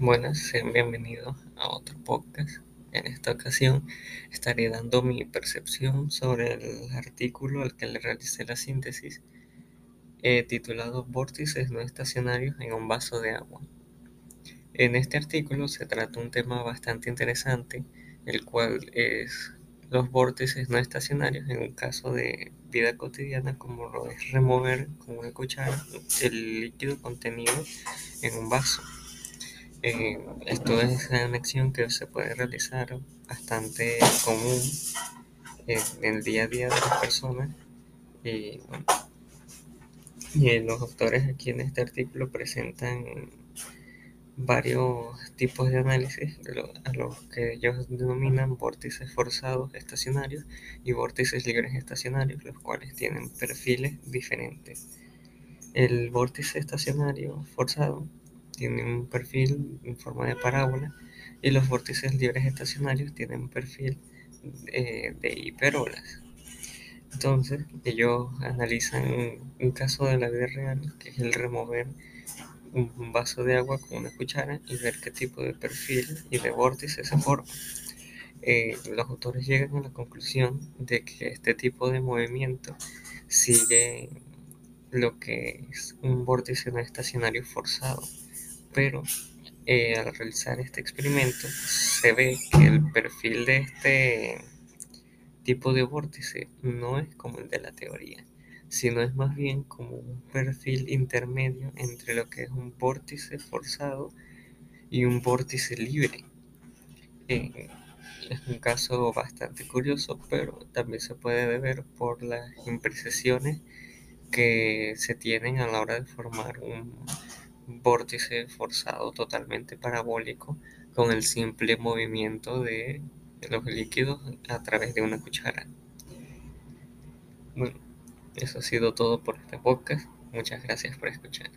Buenas, sean bienvenidos a otro podcast. En esta ocasión estaré dando mi percepción sobre el artículo al que le realicé la síntesis, eh, titulado Vórtices no estacionarios en un vaso de agua. En este artículo se trata un tema bastante interesante, el cual es los vórtices no estacionarios en un caso de vida cotidiana como lo es remover con una cuchara el líquido contenido en un vaso. Eh, esto es una acción que se puede realizar bastante común en el día a día de las personas y, bueno, y los autores aquí en este artículo presentan varios tipos de análisis a los que ellos denominan vórtices forzados estacionarios y vórtices libres estacionarios, los cuales tienen perfiles diferentes. El vórtice estacionario forzado tiene un perfil en forma de parábola y los vórtices libres estacionarios tienen un perfil eh, de hiperóbolas. Entonces, ellos analizan un caso de la vida real, que es el remover un vaso de agua con una cuchara y ver qué tipo de perfil y de vórtice se forma. Eh, los autores llegan a la conclusión de que este tipo de movimiento sigue lo que es un vórtice no estacionario forzado pero eh, al realizar este experimento se ve que el perfil de este tipo de vórtice no es como el de la teoría, sino es más bien como un perfil intermedio entre lo que es un vórtice forzado y un vórtice libre. Eh, es un caso bastante curioso, pero también se puede ver por las imprecisiones que se tienen a la hora de formar un vórtice forzado totalmente parabólico con el simple movimiento de los líquidos a través de una cuchara. Bueno, eso ha sido todo por este podcast. Muchas gracias por escuchar.